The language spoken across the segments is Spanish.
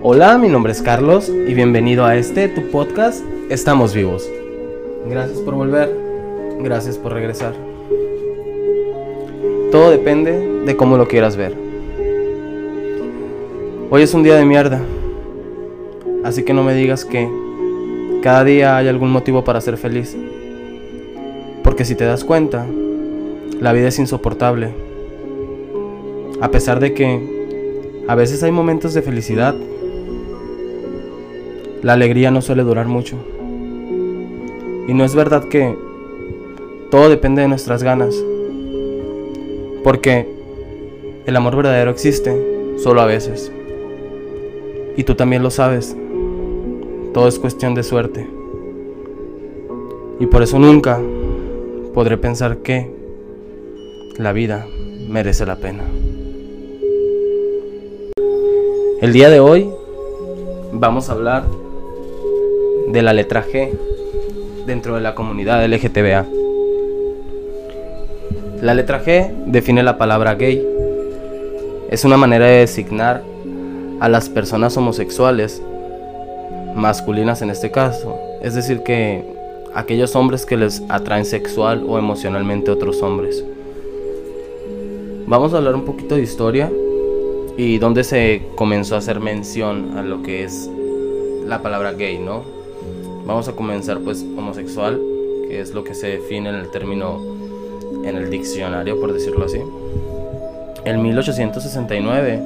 Hola, mi nombre es Carlos y bienvenido a este, tu podcast, Estamos vivos. Gracias por volver, gracias por regresar. Todo depende de cómo lo quieras ver. Hoy es un día de mierda, así que no me digas que cada día hay algún motivo para ser feliz. Porque si te das cuenta, la vida es insoportable. A pesar de que a veces hay momentos de felicidad, la alegría no suele durar mucho. Y no es verdad que todo depende de nuestras ganas. Porque el amor verdadero existe solo a veces. Y tú también lo sabes. Todo es cuestión de suerte. Y por eso nunca podré pensar que la vida merece la pena. El día de hoy vamos a hablar de la letra G dentro de la comunidad LGTBA. La letra G define la palabra gay. Es una manera de designar a las personas homosexuales, masculinas en este caso. Es decir, que aquellos hombres que les atraen sexual o emocionalmente a otros hombres. Vamos a hablar un poquito de historia y dónde se comenzó a hacer mención a lo que es la palabra gay, ¿no? Vamos a comenzar pues homosexual, que es lo que se define en el término en el diccionario, por decirlo así. En 1869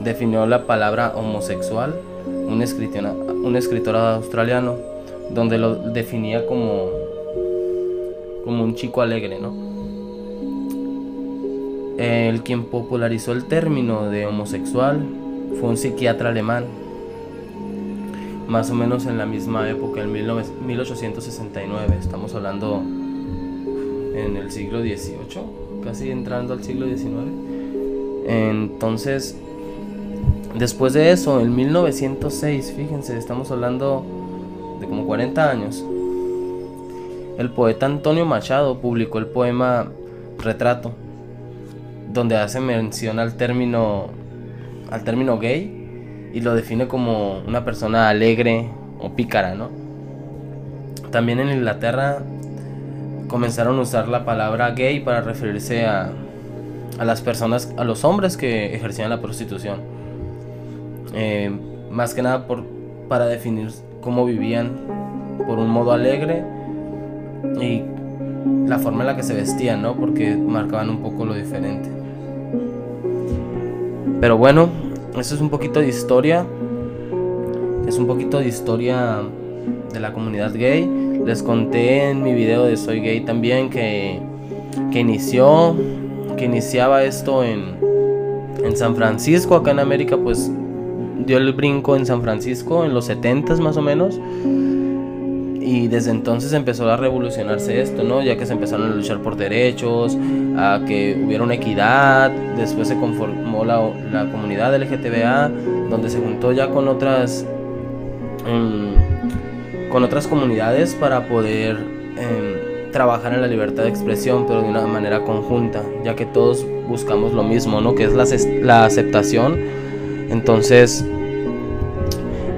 definió la palabra homosexual un escritor, australiano donde lo definía como como un chico alegre, ¿no? El quien popularizó el término de homosexual fue un psiquiatra alemán más o menos en la misma época, en 1869. Estamos hablando en el siglo XVIII, casi entrando al siglo XIX. Entonces, después de eso, en 1906, fíjense, estamos hablando de como 40 años, el poeta Antonio Machado publicó el poema Retrato, donde hace mención al término, al término gay y lo define como una persona alegre o pícara, ¿no? También en Inglaterra comenzaron a usar la palabra gay para referirse a, a las personas, a los hombres que ejercían la prostitución. Eh, más que nada por, para definir cómo vivían por un modo alegre y la forma en la que se vestían, ¿no? Porque marcaban un poco lo diferente. Pero bueno, esto es un poquito de historia. Es un poquito de historia de la comunidad gay. Les conté en mi video de Soy Gay también que, que inició, que iniciaba esto en, en San Francisco, acá en América, pues dio el brinco en San Francisco en los 70 más o menos y desde entonces empezó a revolucionarse esto, ¿no? Ya que se empezaron a luchar por derechos, a que hubiera una equidad, después se conformó la, la comunidad LGTBA, donde se juntó ya con otras, em, con otras comunidades para poder em, trabajar en la libertad de expresión, pero de una manera conjunta, ya que todos buscamos lo mismo, ¿no? Que es la, la aceptación. Entonces,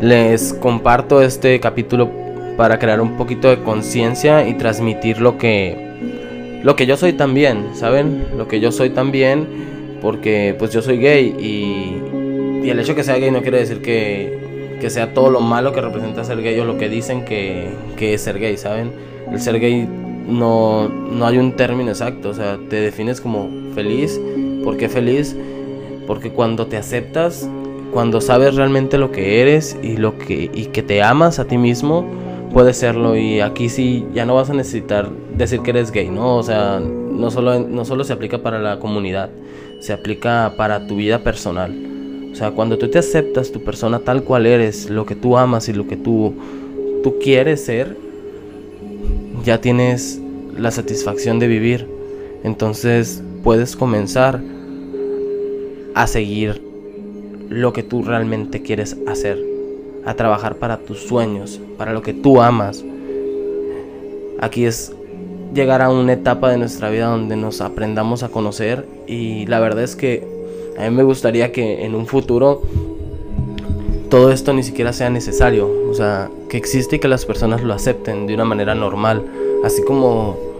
les comparto este capítulo para crear un poquito de conciencia y transmitir lo que lo que yo soy también, ¿saben? Lo que yo soy también porque pues yo soy gay y, el hecho de que sea gay no quiere decir que, que, sea todo lo malo que representa ser gay o lo que dicen que, que es ser gay, ¿saben? El ser gay no, no hay un término exacto, o sea, te defines como feliz. ¿Por qué feliz? Porque cuando te aceptas, cuando sabes realmente lo que eres y lo que y que te amas a ti mismo, puede serlo y aquí sí ya no vas a necesitar decir que eres gay, ¿no? O sea, no solo, no solo se aplica para la comunidad, se aplica para tu vida personal. O sea, cuando tú te aceptas tu persona tal cual eres, lo que tú amas y lo que tú, tú quieres ser, ya tienes la satisfacción de vivir. Entonces puedes comenzar a seguir lo que tú realmente quieres hacer a trabajar para tus sueños, para lo que tú amas. Aquí es llegar a una etapa de nuestra vida donde nos aprendamos a conocer y la verdad es que a mí me gustaría que en un futuro todo esto ni siquiera sea necesario, o sea, que existe y que las personas lo acepten de una manera normal, así como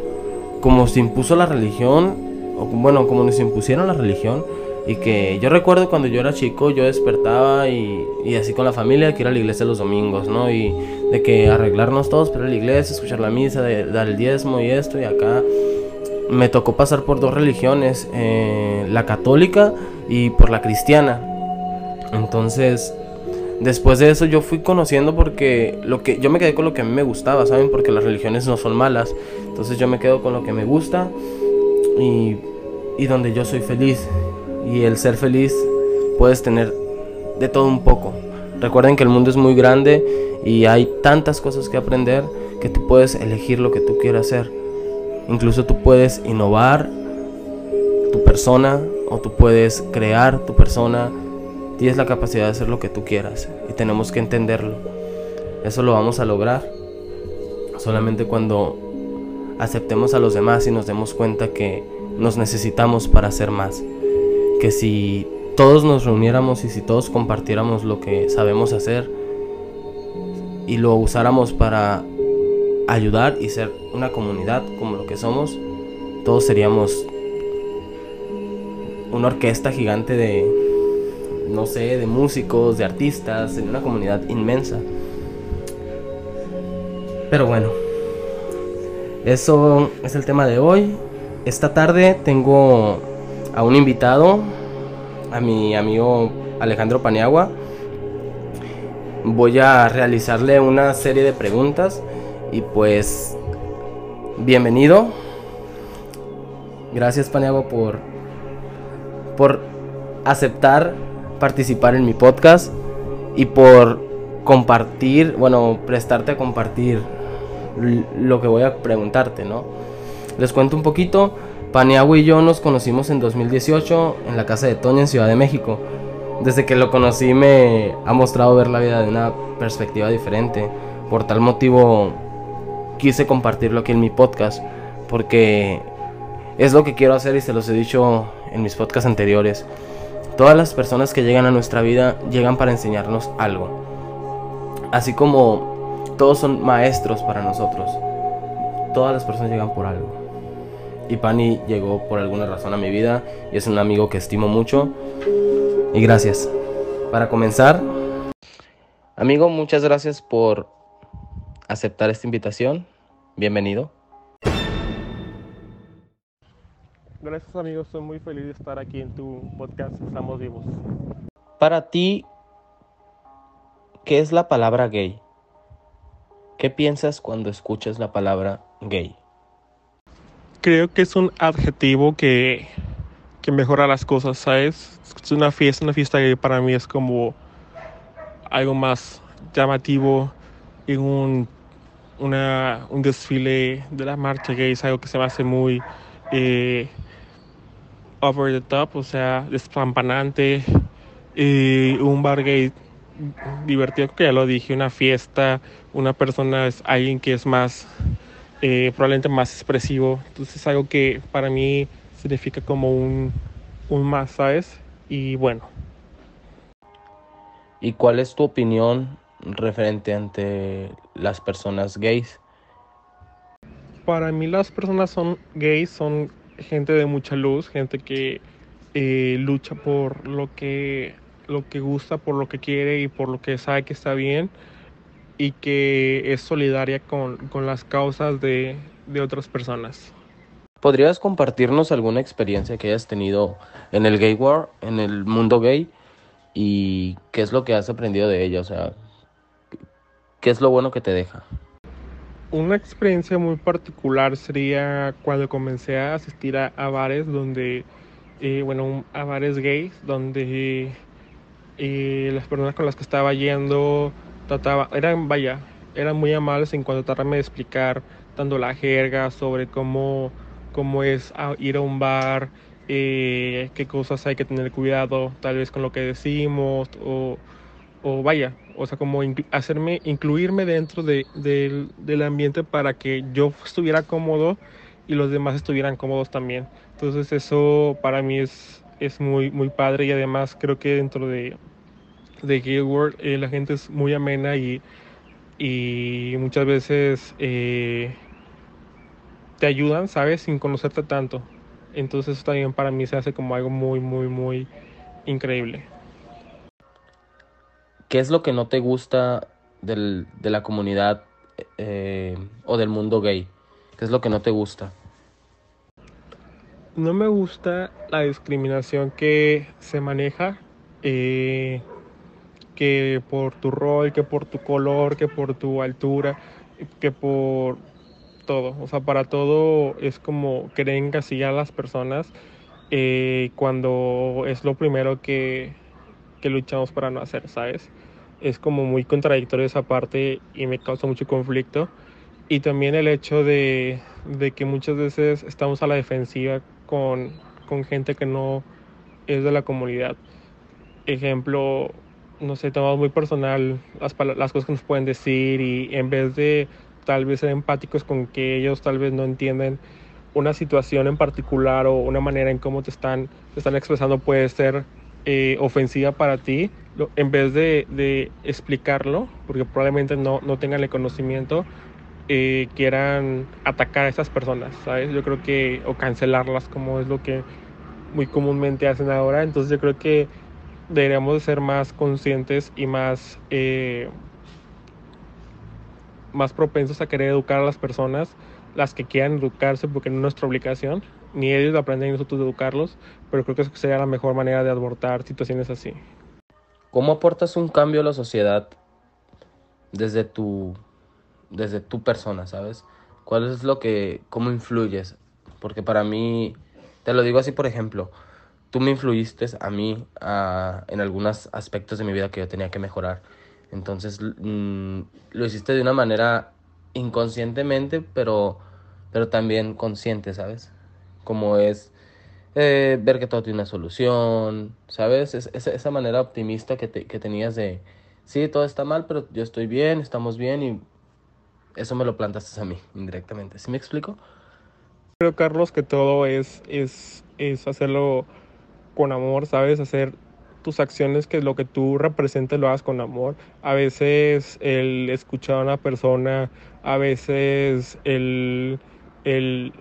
como se impuso la religión, o bueno, como nos impusieron la religión, y que yo recuerdo cuando yo era chico, yo despertaba y, y, así con la familia, que ir a la iglesia los domingos, ¿no? Y de que arreglarnos todos para ir a la iglesia, escuchar la misa, de, dar el diezmo y esto, y acá me tocó pasar por dos religiones, eh, la católica y por la cristiana. Entonces, después de eso yo fui conociendo porque lo que yo me quedé con lo que a mí me gustaba, ¿saben? Porque las religiones no son malas. Entonces yo me quedo con lo que me gusta y, y donde yo soy feliz. Y el ser feliz puedes tener de todo un poco. Recuerden que el mundo es muy grande y hay tantas cosas que aprender que tú puedes elegir lo que tú quieras hacer. Incluso tú puedes innovar tu persona o tú puedes crear tu persona. Tienes la capacidad de hacer lo que tú quieras y tenemos que entenderlo. Eso lo vamos a lograr solamente cuando aceptemos a los demás y nos demos cuenta que nos necesitamos para hacer más. Que si todos nos reuniéramos y si todos compartiéramos lo que sabemos hacer y lo usáramos para ayudar y ser una comunidad como lo que somos, todos seríamos una orquesta gigante de, no sé, de músicos, de artistas, en una comunidad inmensa. Pero bueno, eso es el tema de hoy. Esta tarde tengo a un invitado, a mi amigo Alejandro Paniagua. Voy a realizarle una serie de preguntas y pues bienvenido. Gracias Paniagua por por aceptar participar en mi podcast y por compartir, bueno, prestarte a compartir lo que voy a preguntarte, ¿no? Les cuento un poquito. Paniagua y yo nos conocimos en 2018 en la casa de Toño en Ciudad de México. Desde que lo conocí me ha mostrado ver la vida de una perspectiva diferente. Por tal motivo quise compartirlo aquí en mi podcast porque es lo que quiero hacer y se los he dicho en mis podcasts anteriores. Todas las personas que llegan a nuestra vida llegan para enseñarnos algo. Así como todos son maestros para nosotros. Todas las personas llegan por algo. Y Pani llegó por alguna razón a mi vida y es un amigo que estimo mucho. Y gracias. Para comenzar, amigo, muchas gracias por aceptar esta invitación. Bienvenido. Gracias amigos, estoy muy feliz de estar aquí en tu podcast Estamos Vivos. Para ti, ¿qué es la palabra gay? ¿Qué piensas cuando escuchas la palabra gay? Creo que es un adjetivo que, que mejora las cosas, ¿sabes? Es una fiesta, una fiesta gay para mí es como algo más llamativo y un una, un desfile de la marcha gay es algo que se me hace muy eh, over the top, o sea, despampanante. Y un bar gay divertido, que ya lo dije, una fiesta, una persona es alguien que es más, eh, probablemente más expresivo. Entonces es algo que para mí significa como un, un más, ¿sabes? Y bueno. ¿Y cuál es tu opinión referente ante las personas gays? Para mí las personas son gays, son gente de mucha luz, gente que eh, lucha por lo que, lo que gusta, por lo que quiere y por lo que sabe que está bien y que es solidaria con, con las causas de, de otras personas. ¿Podrías compartirnos alguna experiencia que hayas tenido en el gay world, en el mundo gay? ¿Y qué es lo que has aprendido de ella? O sea, ¿Qué es lo bueno que te deja? Una experiencia muy particular sería cuando comencé a asistir a, bares donde, eh, bueno, a bares gays, donde eh, las personas con las que estaba yendo trataba, eran, vaya, eran muy amables en cuanto a tratarme de explicar, dando la jerga sobre cómo, cómo es ir a un bar, eh, qué cosas hay que tener cuidado, tal vez con lo que decimos, o, o vaya, o sea, como hacerme, incluirme dentro de, del ambiente para que yo estuviera cómodo y los demás estuvieran cómodos también. Entonces eso para mí es, es muy, muy padre y además creo que dentro de, de Gay World, eh, la gente es muy amena y, y muchas veces eh, te ayudan, ¿sabes? Sin conocerte tanto. Entonces eso también para mí se hace como algo muy, muy, muy increíble. ¿Qué es lo que no te gusta del, de la comunidad eh, o del mundo gay? ¿Qué es lo que no te gusta? No me gusta la discriminación que se maneja, eh, que por tu rol, que por tu color, que por tu altura, que por todo. O sea, para todo es como querer encasillar a las personas eh, cuando es lo primero que, que luchamos para no hacer, ¿sabes? Es como muy contradictorio esa parte y me causa mucho conflicto. Y también el hecho de, de que muchas veces estamos a la defensiva con, con gente que no es de la comunidad. Ejemplo, no sé, tomamos muy personal las, las cosas que nos pueden decir y en vez de tal vez ser empáticos con que ellos tal vez no entienden una situación en particular o una manera en cómo te están, te están expresando puede ser eh, ofensiva para ti, en vez de, de, explicarlo, porque probablemente no, no tengan el conocimiento, eh, quieran atacar a esas personas, ¿sabes? Yo creo que, o cancelarlas, como es lo que muy comúnmente hacen ahora. Entonces yo creo que deberíamos ser más conscientes y más, eh, más propensos a querer educar a las personas, las que quieran educarse, porque no es nuestra obligación, ni ellos aprenden nosotros educarlos, pero creo que eso sería la mejor manera de abordar situaciones así. ¿Cómo aportas un cambio a la sociedad desde tu desde tu persona, ¿sabes? ¿Cuál es lo que, cómo influyes? Porque para mí, te lo digo así, por ejemplo, tú me influiste a mí en algunos aspectos de mi vida que yo tenía que mejorar. Entonces, mm, lo hiciste de una manera inconscientemente, pero, pero también consciente, ¿sabes? Como es eh, ver que todo tiene una solución, ¿sabes? Es, esa manera optimista que, que tenías de, sí, todo está mal, pero yo estoy bien, estamos bien y eso me lo plantaste a mí indirectamente. ¿Sí me explico? Creo, Carlos, que todo es, es, es hacerlo con amor, ¿sabes? Hacer tus acciones, que lo que tú representes lo hagas con amor. A veces el escuchar a una persona, a veces el, el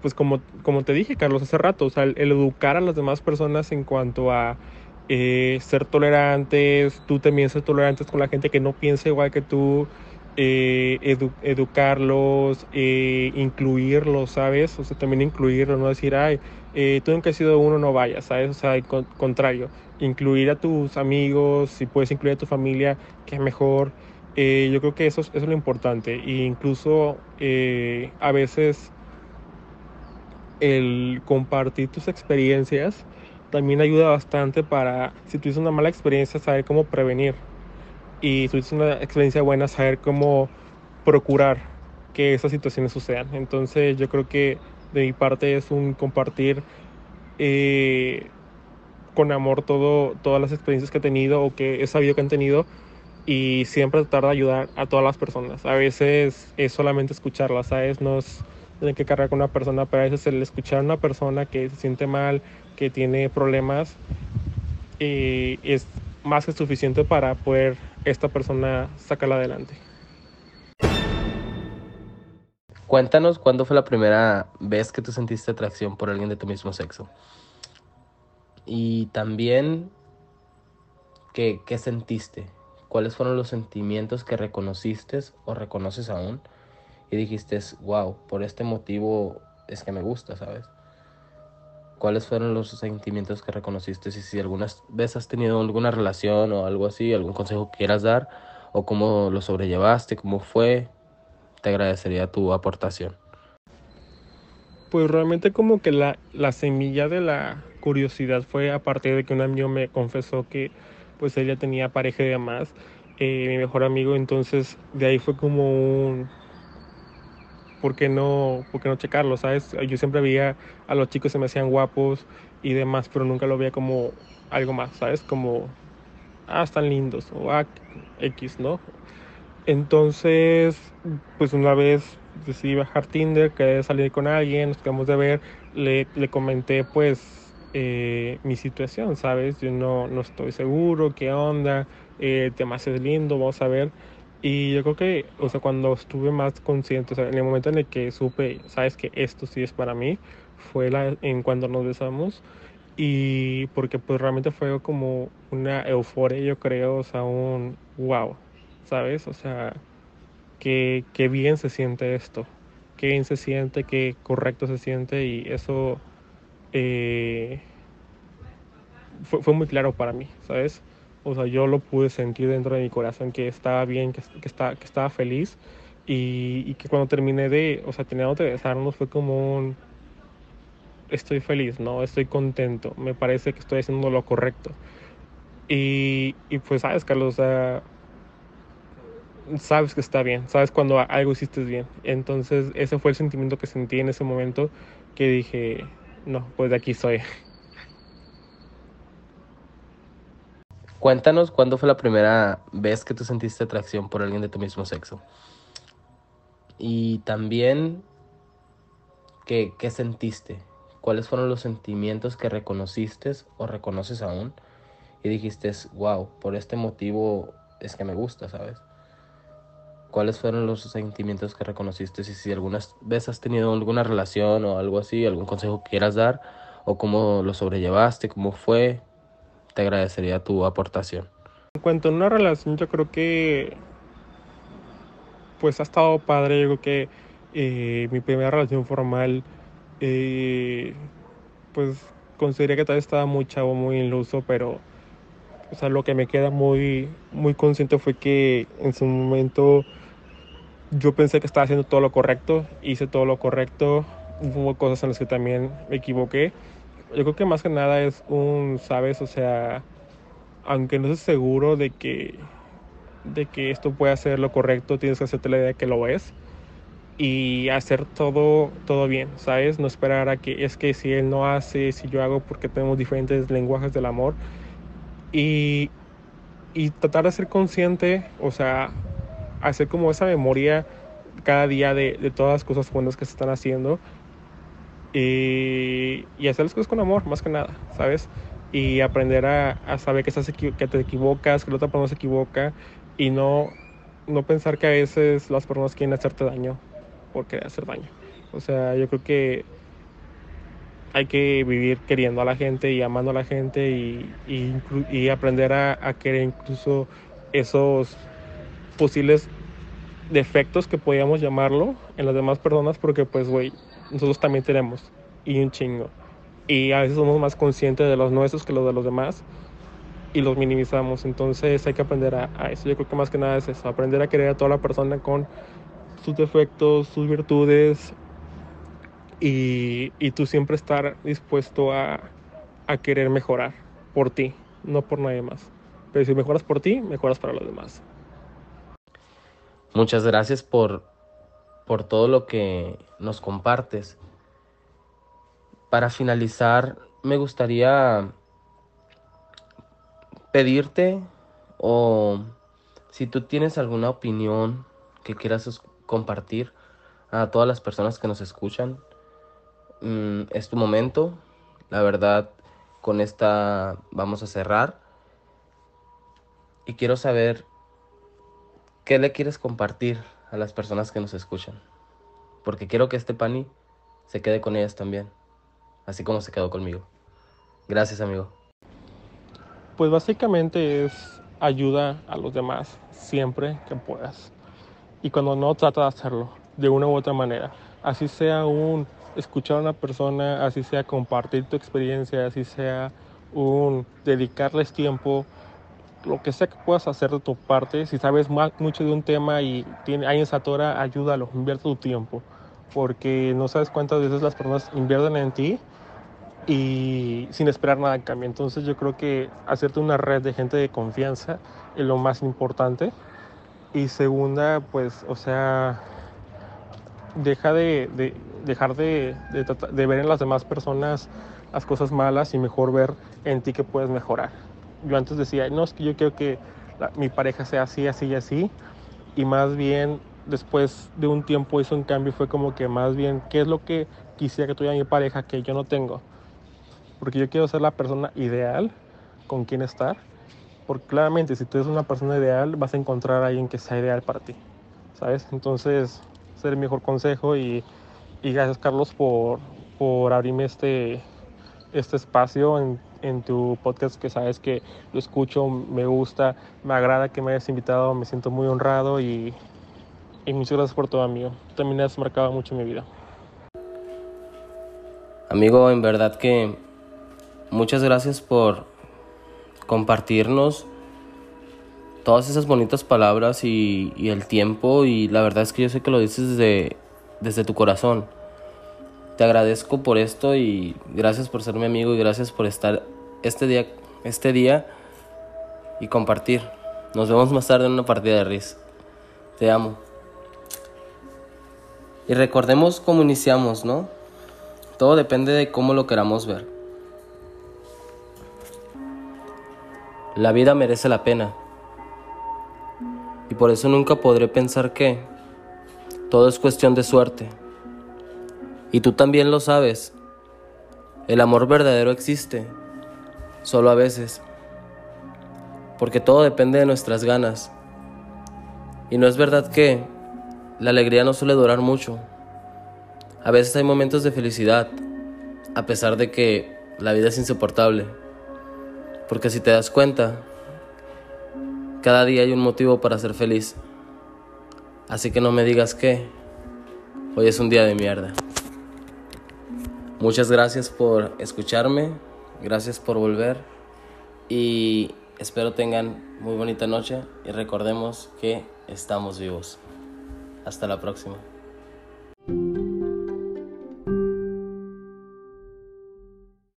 pues como, como te dije, Carlos, hace rato, o sea, el, educar a las demás personas en cuanto a eh, ser tolerantes, tú también ser tolerantes con la gente que no piensa igual que tú, eh, educarlos, eh, incluirlos, ¿sabes? O sea, también incluirlos, no decir, ay, eh, tú sido uno, no vayas, ¿sabes? O sea, al contrario, incluir a tus amigos, si puedes incluir a tu familia, que es mejor. yo creo que eso, es lo importante. E incluso a veces el compartir tus experiencias también ayuda bastante para, si tuviste una mala experiencia, saber cómo prevenir y tuviste una experiencia buena, saber cómo procurar que esas situaciones sucedan. Entonces yo creo que de mi parte es un compartir eh, con amor todo, todas las experiencias que he tenido o que he sabido que han tenido y siempre tratar de ayudar a todas las personas. A veces es solamente escucharlas, ¿sabes? No es tener que cargar con una persona, pero a veces el escuchar a una persona que se siente mal, que tiene problemas, eh, es más que suficiente para poder esta persona sacarla adelante. Cuéntanos cuándo fue la primera vez que tú sentiste atracción por alguien de tu mismo sexo. Y también, ¿qué, qué sentiste? ¿Cuáles fueron los sentimientos que reconociste o reconoces aún? Y dijiste, wow, por este motivo es que me gusta, ¿sabes? ¿Cuáles fueron los sentimientos que reconociste? Y si alguna vez has tenido alguna relación o algo así, algún consejo que quieras dar, o cómo lo sobrellevaste, cómo fue, te agradecería tu aportación. Pues realmente como que la, la semilla de la curiosidad fue a partir de que un amigo me confesó que pues ella tenía pareja y demás, eh, mi mejor amigo, entonces de ahí fue como un ¿por qué no, por no checarlo? ¿Sabes? Yo siempre veía a los chicos se me hacían guapos y demás, pero nunca lo veía como algo más, ¿sabes? Como, ah, están lindos o ah, X, ¿no? Entonces, pues una vez decidí bajar Tinder, quería salir con alguien, nos quedamos de ver, le, le comenté pues eh, mi situación, ¿sabes? Yo no, no estoy seguro, qué onda, eh, tema es lindo, vamos a ver. Y yo creo que, o sea, cuando estuve más consciente, o sea, en el momento en el que supe, sabes que esto sí es para mí, fue la, en cuando nos besamos. Y porque pues realmente fue como una euforia, yo creo, o sea, un wow, ¿sabes? O sea, que, que bien se siente esto, que bien se siente, que correcto se siente y eso eh, fue, fue, muy claro para mí, ¿sabes? O sea, yo lo pude sentir dentro de mi corazón que estaba bien, que, que, estaba, que estaba feliz y, y, que cuando terminé de, o sea, terminamos de besarnos fue como un, estoy feliz, ¿no? Estoy contento, me parece que estoy haciendo lo correcto. Y, y pues, ¿sabes, Carlos? O sea, sabes que está bien, sabes cuando algo hiciste bien. Entonces, ese fue el sentimiento que sentí en ese momento que dije, no, pues de aquí soy. Cuéntanos cuándo fue la primera vez que tú sentiste atracción por alguien de tu mismo sexo. Y también, ¿qué, qué sentiste? ¿Cuáles fueron los sentimientos que reconociste o reconoces aún? Y dijiste, wow, por este motivo es que me gusta, ¿sabes? ¿Cuáles fueron los sentimientos que reconociste? Y si alguna vez has tenido alguna relación o algo así, algún consejo que quieras dar, o cómo lo sobrellevaste, cómo fue, te agradecería tu aportación. En cuanto a una relación, yo creo que pues ha estado padre. Yo creo que eh, mi primera relación formal, eh, pues consideré que vez estaba muy chavo, muy iluso, pero o sea, lo que me queda muy, muy consciente fue que en su momento yo pensé que estaba haciendo todo lo correcto, hice todo lo correcto, hubo cosas en las que también me equivoqué yo creo que más que nada es un, sabes, o sea, aunque no estés seguro de que, de que esto puede ser lo correcto, tienes que hacerte la idea de que lo es y hacer todo, todo bien, ¿sabes? No esperar a que es que si él no hace, si yo hago, porque tenemos diferentes lenguajes del amor. Y, y tratar de ser consciente, o sea, hacer como esa memoria cada día de, de todas las cosas buenas que se están haciendo y, hacer las cosas con amor, más que nada, ¿sabes? Y aprender a, saber que, estás que te equivocas, que la otra persona se equivoca y no, no pensar que a veces las personas quieren hacerte daño por querer hacer daño. O sea, yo creo que hay que vivir queriendo a la gente y amando a la gente y, y, y aprender a, a, querer incluso esos posibles defectos que podríamos llamarlo en las demás personas porque pues, güey, nosotros también tenemos y un chingo. Y a veces somos más conscientes de los nuestros que los de los demás y los minimizamos. Entonces hay que aprender a, a, eso. Yo creo que más que nada es eso, aprender a querer a toda la persona con sus defectos, sus virtudes y, y tú siempre estar dispuesto a, a querer mejorar por ti, no por nadie más. Pero si mejoras por ti, mejoras para los demás. Muchas gracias por por todo lo que nos compartes. Para finalizar, me gustaría pedirte o si tú tienes alguna opinión que quieras compartir a todas las personas que nos escuchan, mm, es tu momento. La verdad, con esta vamos a cerrar. Y quiero saber qué le quieres compartir a las personas que nos escuchan. Porque quiero que este pani se quede con ellas también, así como se quedó conmigo. Gracias, amigo. Pues básicamente es ayuda a los demás siempre que puedas. Y cuando no, trata de hacerlo de una u otra manera. Así sea un escuchar a una persona, así sea compartir tu experiencia, así sea un dedicarles tiempo lo que sea que puedas hacer de tu parte, si sabes más, mucho de un tema y tiene, alguien se atora, ayúdalo, invierte tu tiempo, porque no sabes cuántas veces las personas invierten en ti y sin esperar nada en cambio. Entonces yo creo que hacerte una red de gente de confianza es lo más importante. Y segunda, pues, o sea, deja de, de dejar de, de, de ver en las demás personas las cosas malas y mejor ver en ti que puedes mejorar yo antes decía, no, es que yo quiero que la, mi pareja sea así, así y así. Y más bien, después de un tiempo hizo un cambio, fue como que más bien, ¿qué es lo que quisiera que tuviera mi pareja que yo no tengo? porque yo quiero ser la persona ideal con quien estar, porque claramente si tú eres una persona ideal vas a encontrar a alguien que sea ideal para ti, ¿sabes? Entonces, ser el mejor consejo y, y gracias Carlos por, por abrirme este, este espacio en, en tu podcast que sabes que lo escucho, me gusta, me agrada que me hayas invitado, me siento muy honrado y, y muchas gracias por todo, amigo. También has marcado mucho mi vida. Amigo, en verdad que muchas gracias por compartirnos todas esas bonitas palabras y, y, el tiempo y la verdad es que yo sé que lo dices desde, desde tu corazón. Te agradezco por esto y gracias por ser mi amigo y gracias por estar este día, este día y compartir. Nos vemos más tarde en una partida de RIS. Te amo. Y recordemos cómo iniciamos, ¿no? Todo depende de cómo lo queramos ver. La vida merece la pena. Y por eso nunca podré pensar que todo es cuestión de suerte. Y tú también lo sabes. El amor verdadero existe, solo a veces. Porque todo depende de nuestras ganas. Y no es verdad que la alegría no suele durar mucho. A veces hay momentos de felicidad, a pesar de que la vida es insoportable. Porque si te das cuenta, cada día hay un motivo para ser feliz. Así que no me digas que hoy es un día de mierda. Muchas gracias por escucharme, Gracias por volver y espero tengan muy bonita noche y recordemos que estamos vivos. Hasta la próxima.